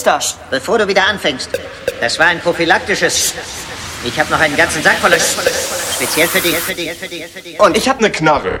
ist da? Bevor du wieder anfängst. Das war ein prophylaktisches. Ich habe noch einen ganzen Sack voller... Speziell für dich. Und ich habe eine Knarre.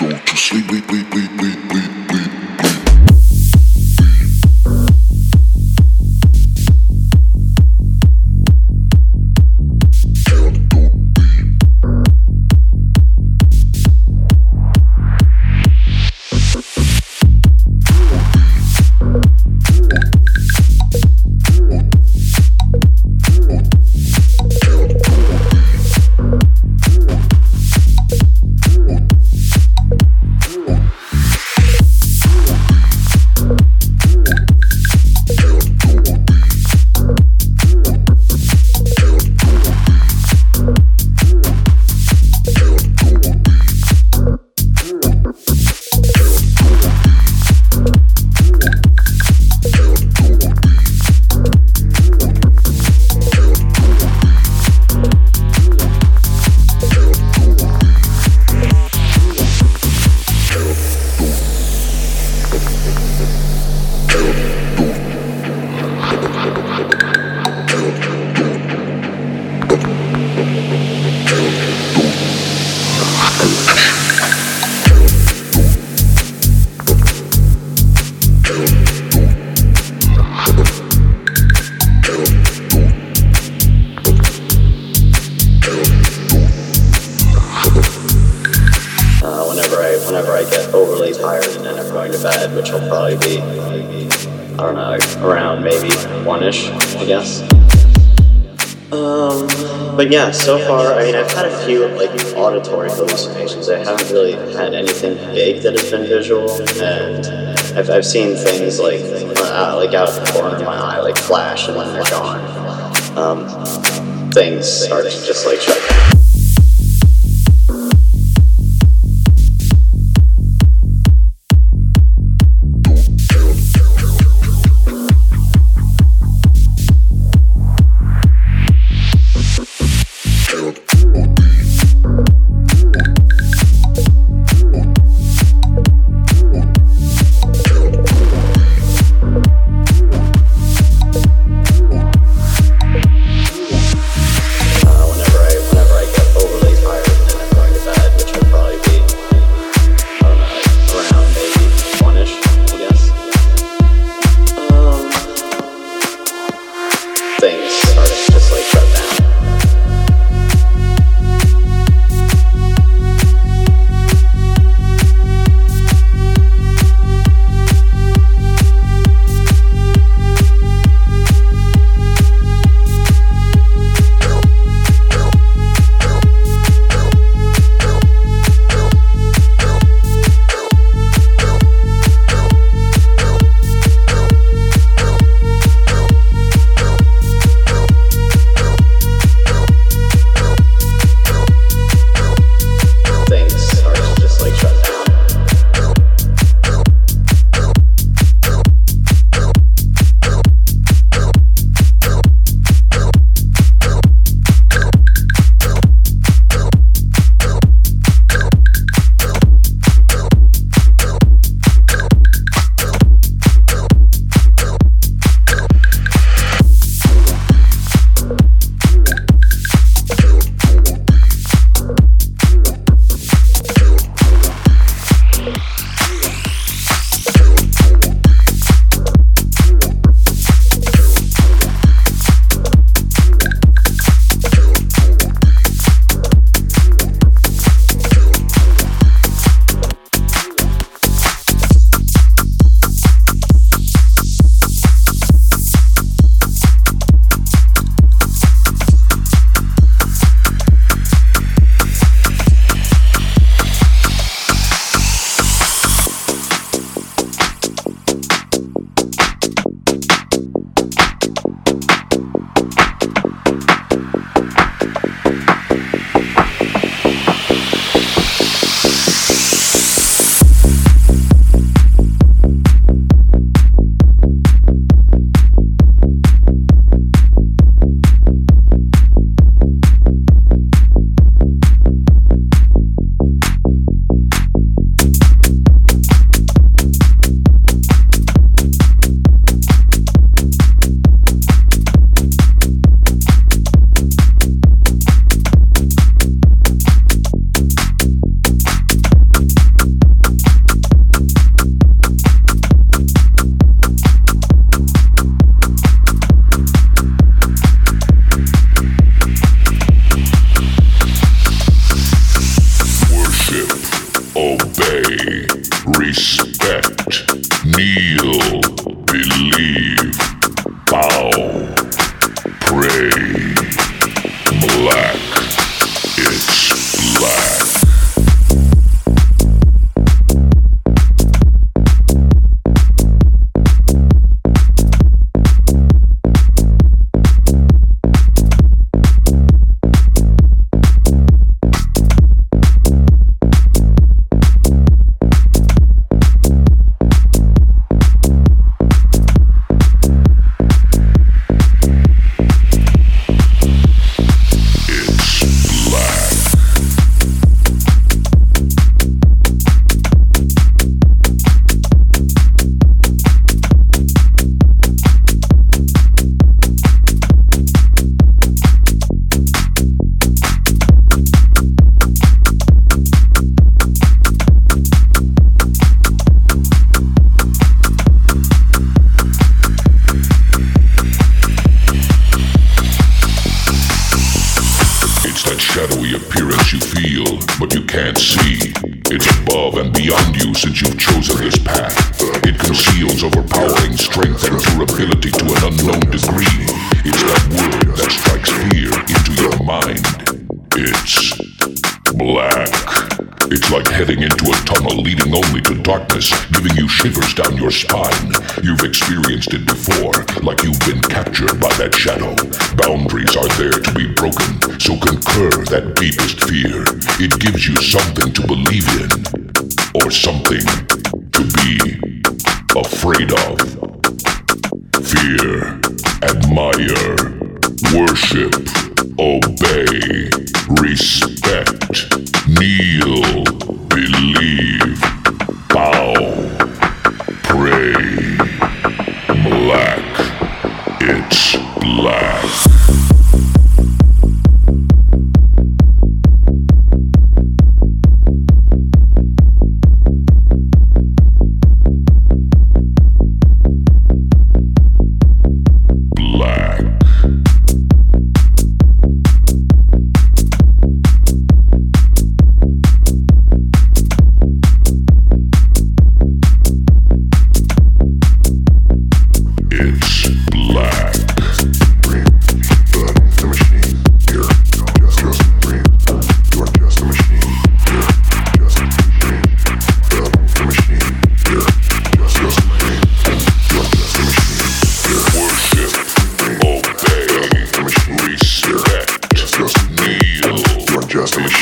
Don't you sleep, sleep, sleep, sleep, sleep, sleep. Yeah, so far, I mean, I've had a few like auditory hallucinations. I haven't really had anything big that has been visual, and I've, I've seen things like uh, like out of the corner of my eye, like flash, and then they're gone. Um, things start to just like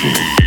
Thank you.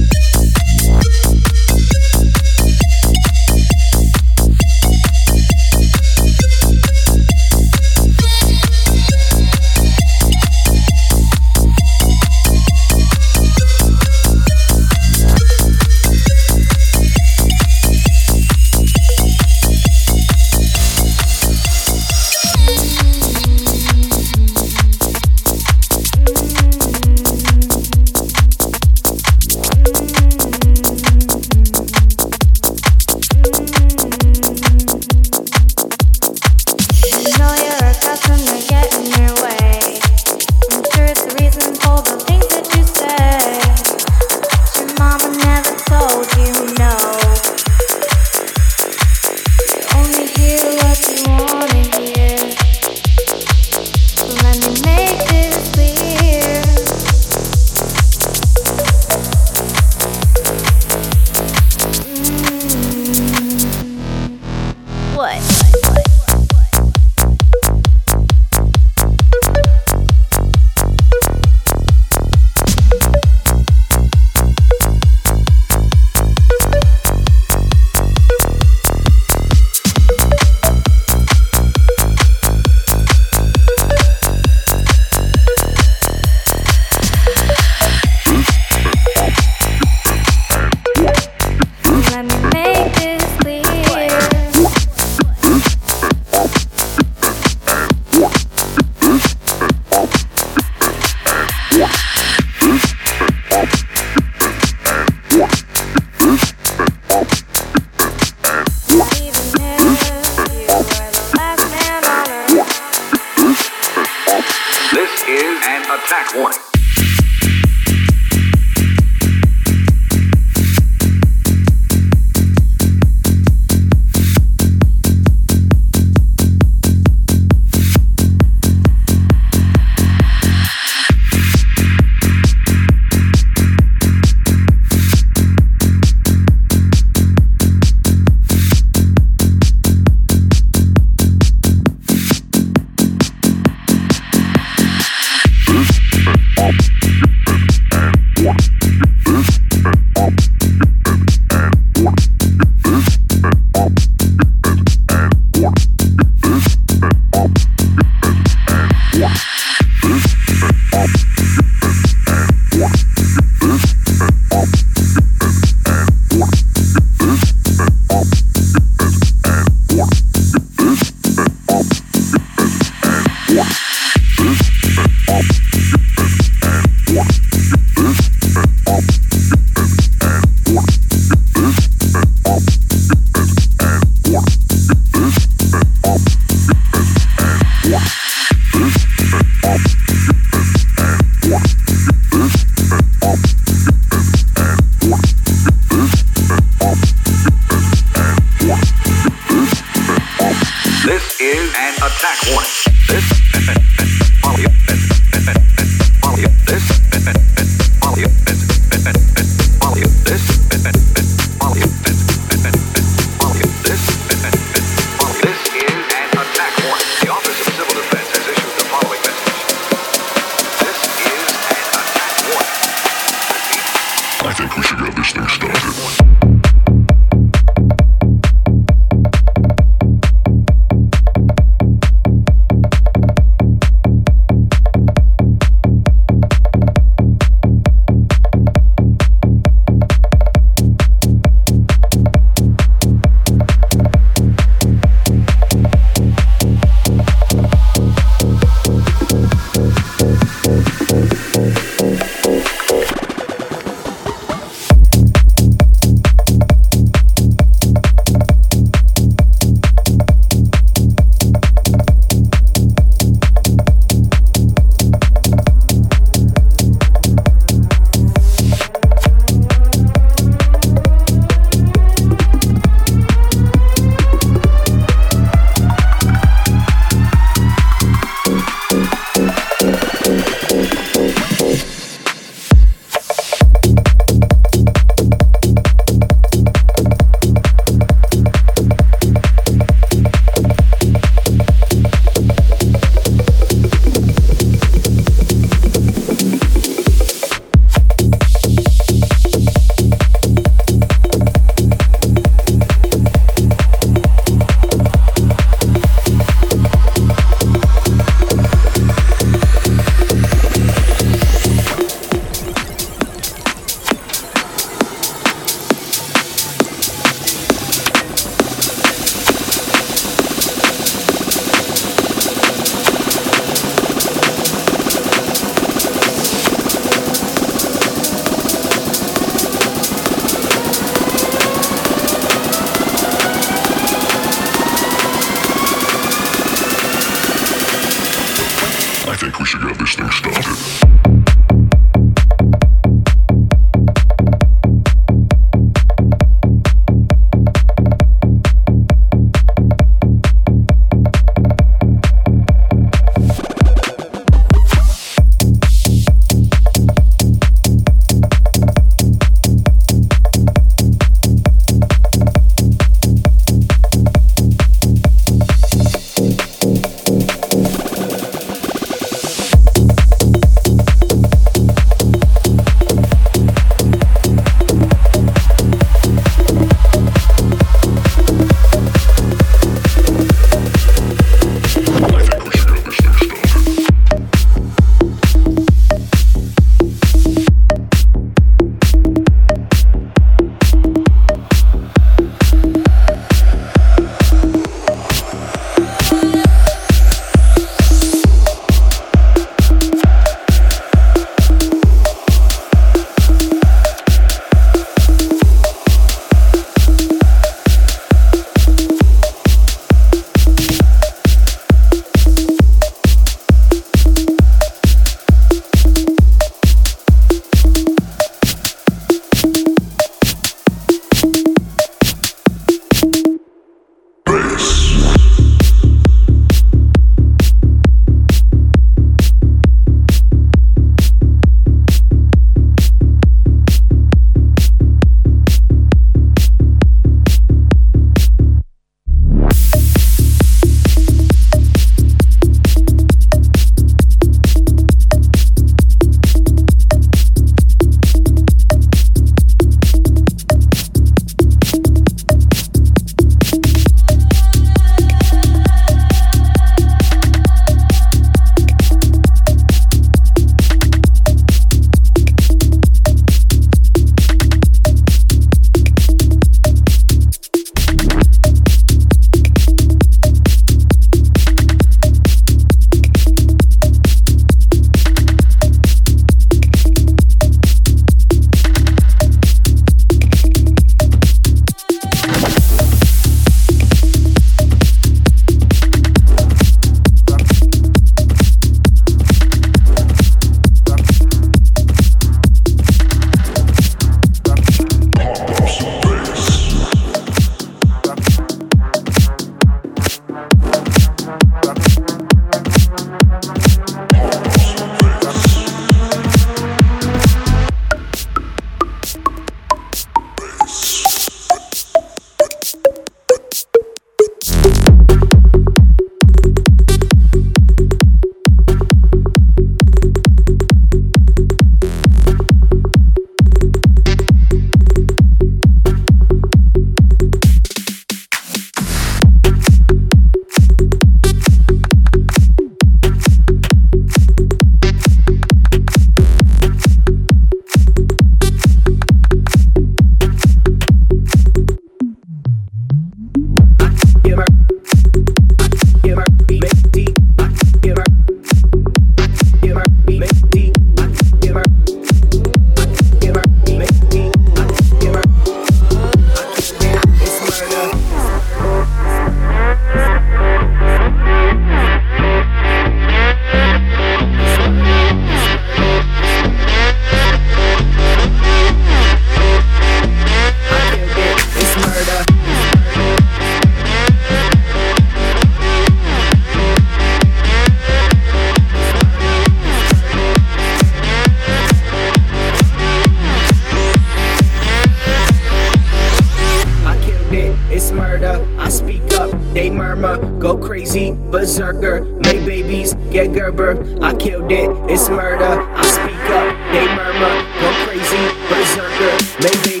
that Gerber. I killed it, it's murder. I speak up, they murmur. Go crazy, berserker. Maybe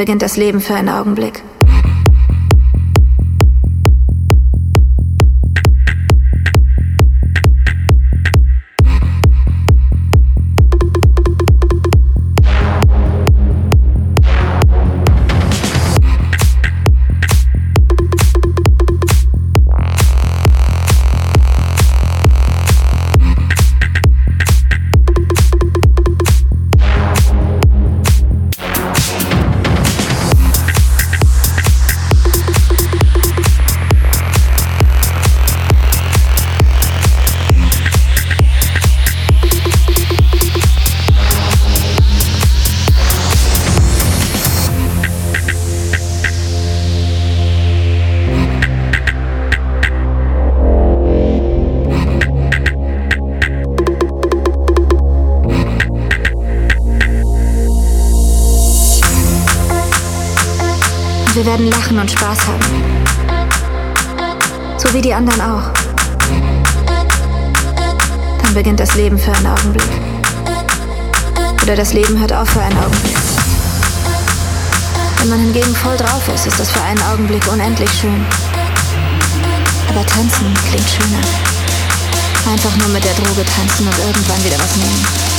beginnt das Leben für einen Augenblick. Oder das Leben hört auf für einen Augenblick. Wenn man hingegen voll drauf ist, ist das für einen Augenblick unendlich schön. Aber tanzen klingt schöner. Einfach nur mit der Droge tanzen und irgendwann wieder was nehmen.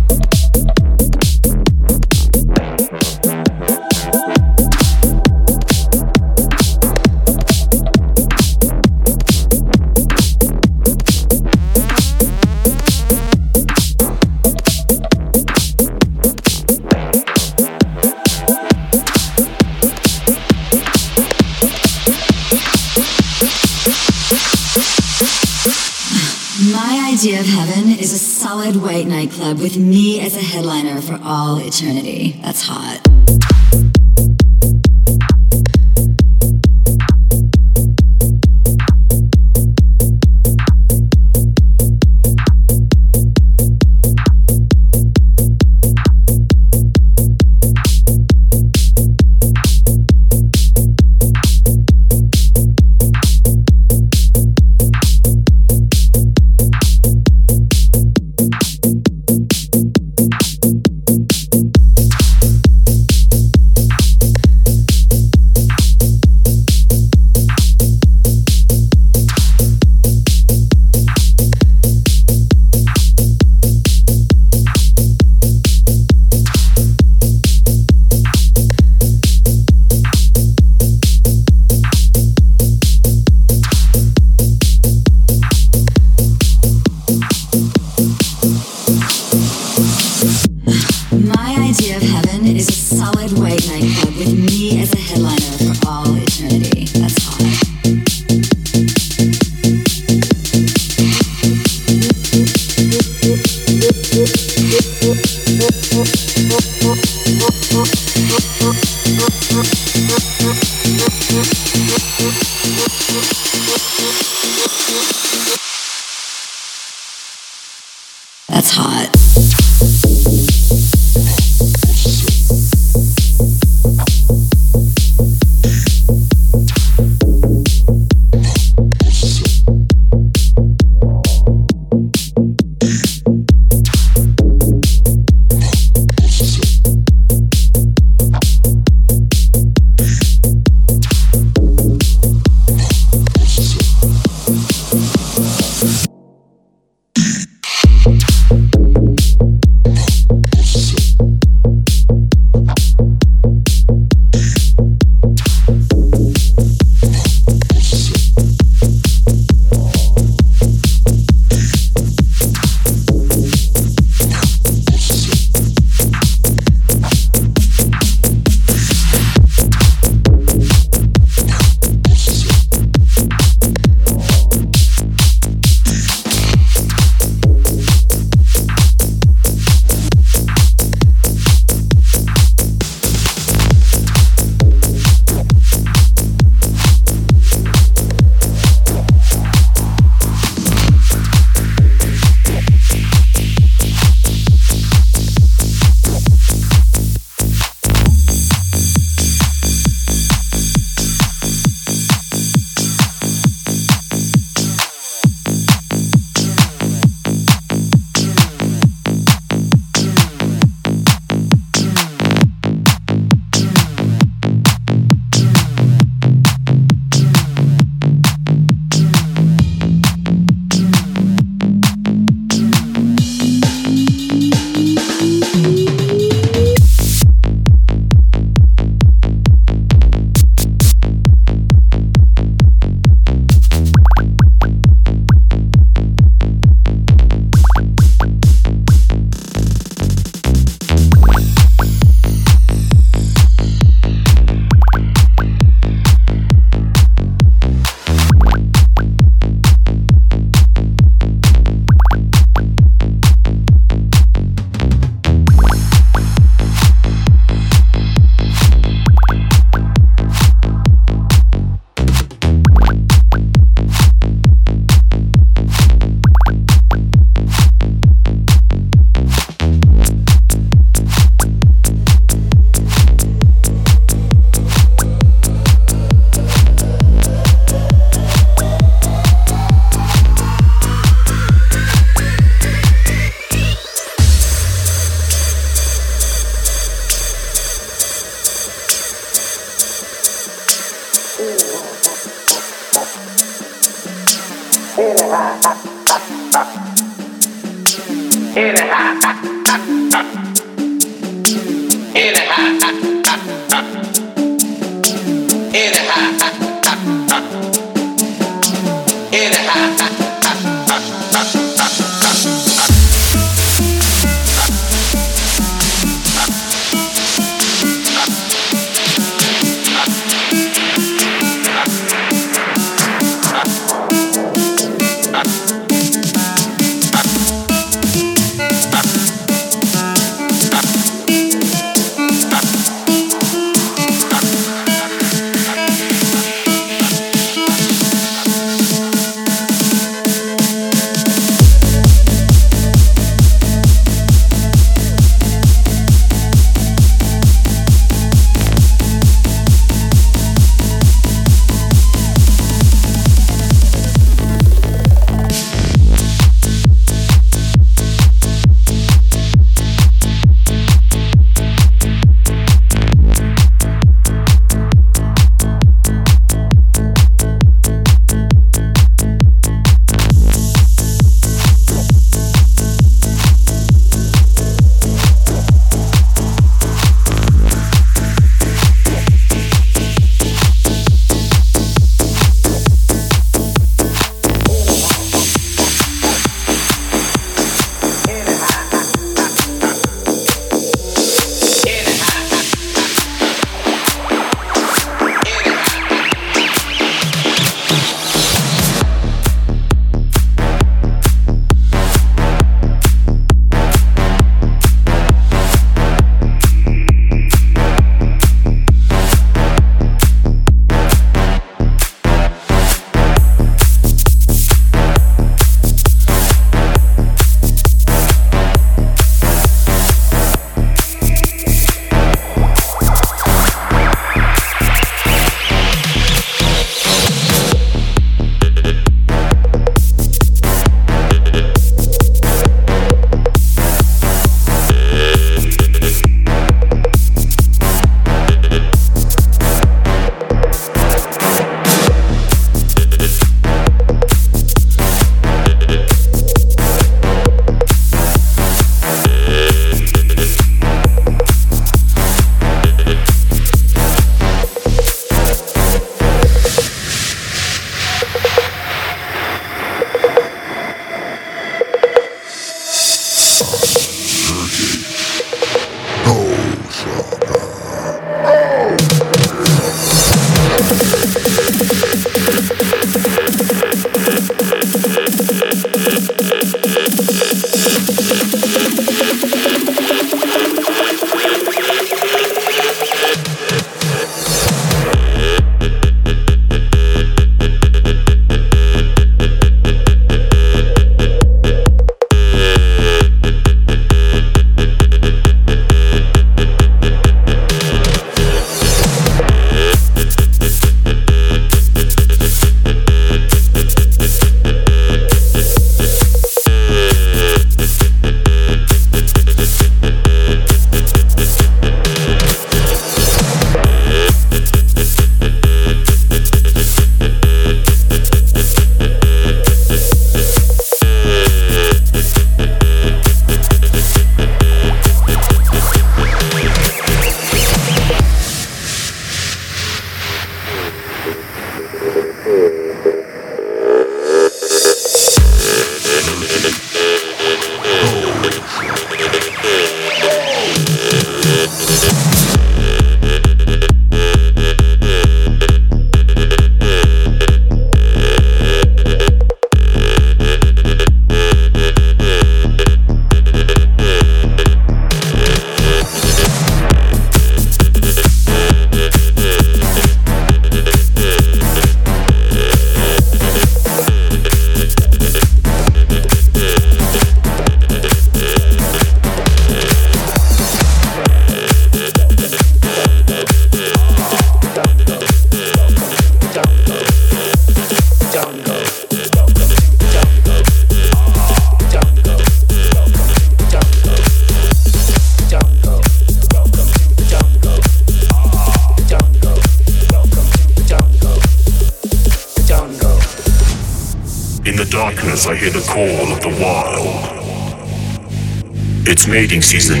Jesus. the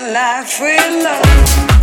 life with love.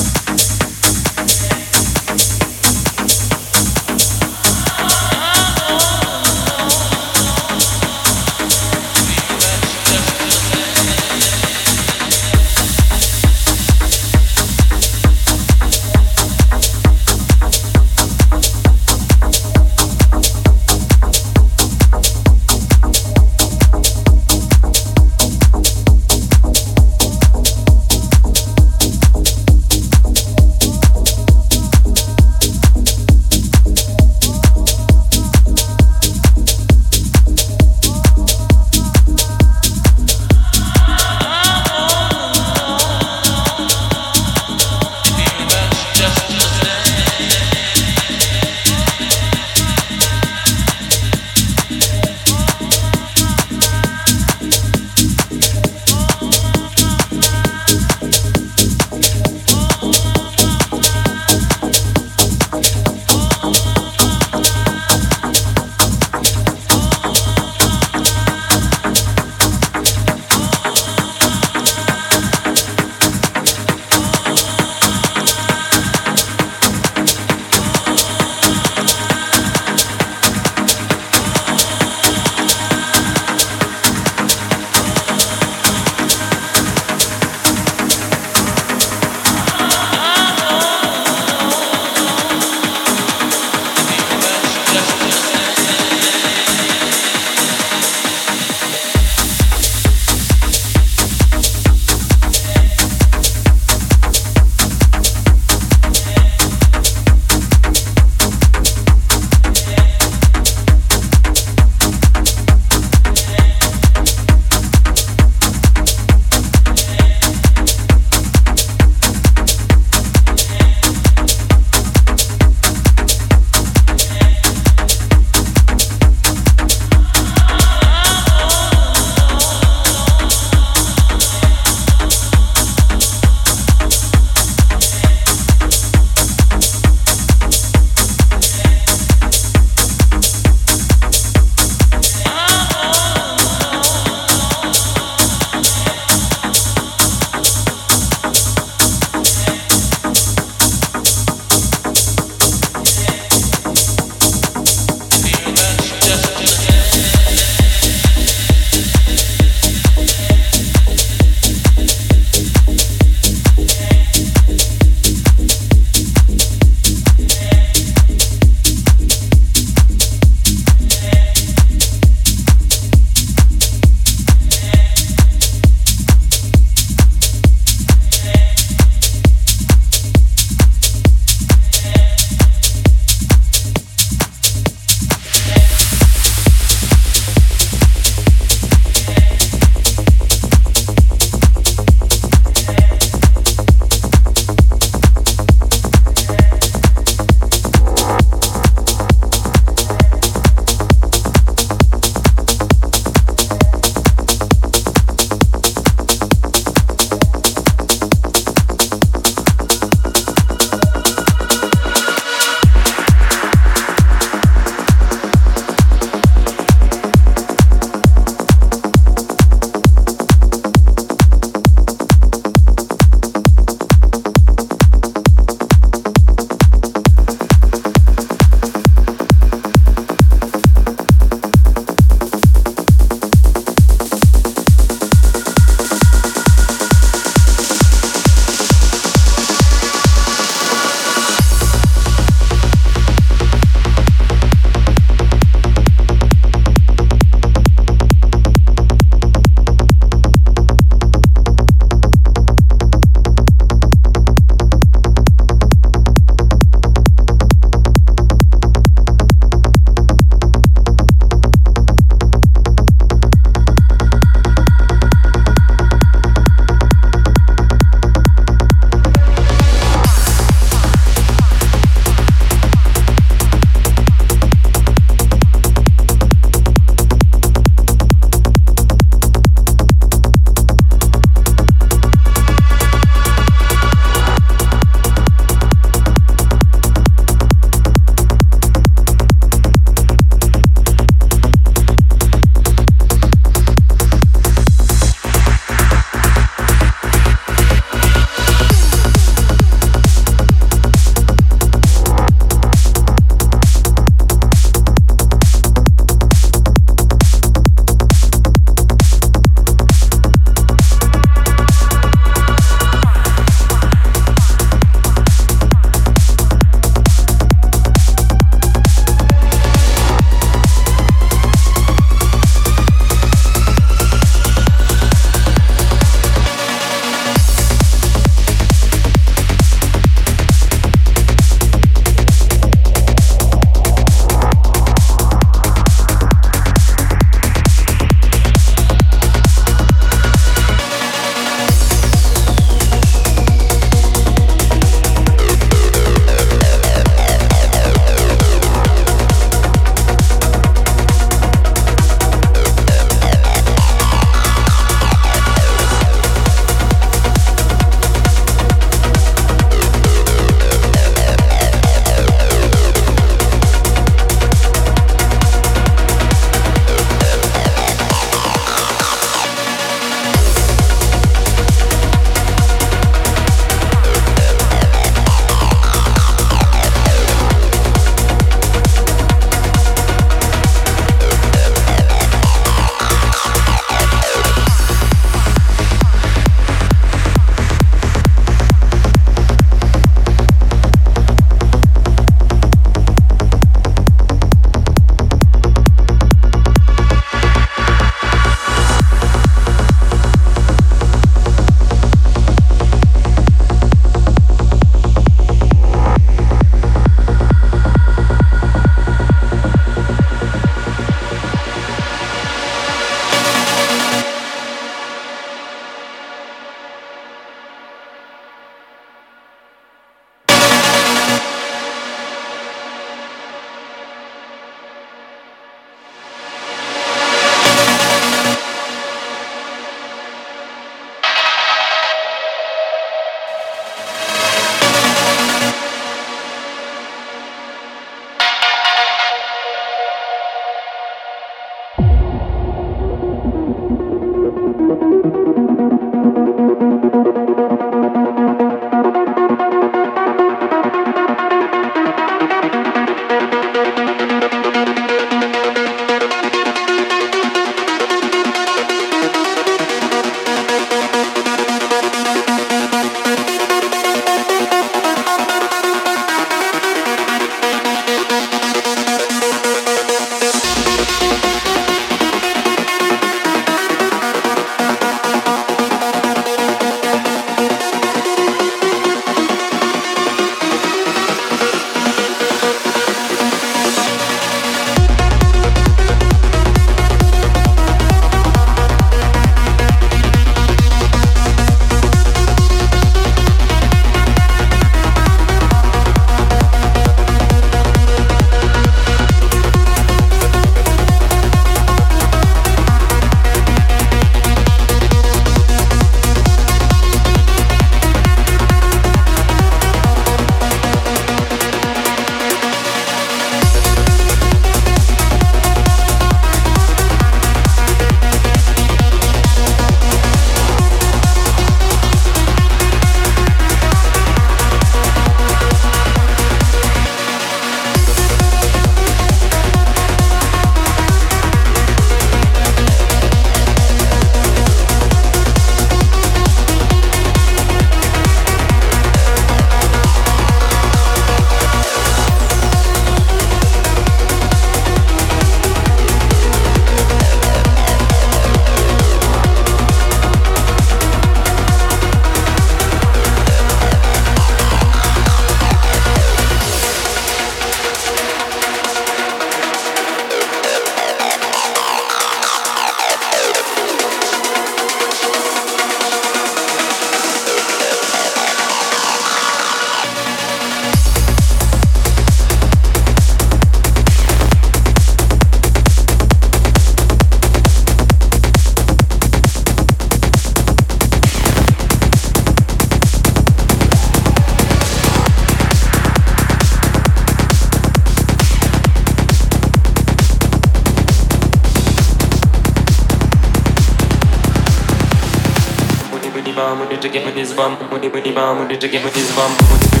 to get with this bum, money, it, with money, with it, with it, with money, money, it, it, with it, with it, it, with it, with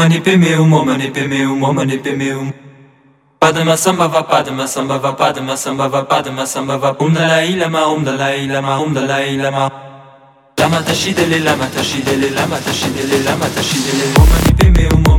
omani pemeum, omani pemeum, omani pemeum. Padma sambhava padma sambhava padma sambhava padma sambhava Om um Dalai Lama Om um Dalai Lama Om um Dalai Lama Lama Tashidele Lama Tashidele Lama Tashidele Lama Tashidele Om Mani Padme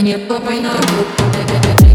не думай на руку.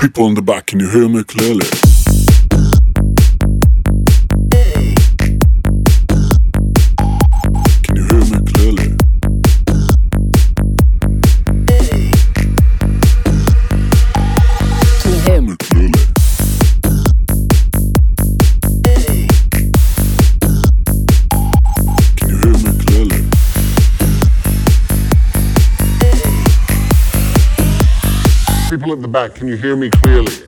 People on the back, can you hear me clearly? people at the back, can you hear me clearly?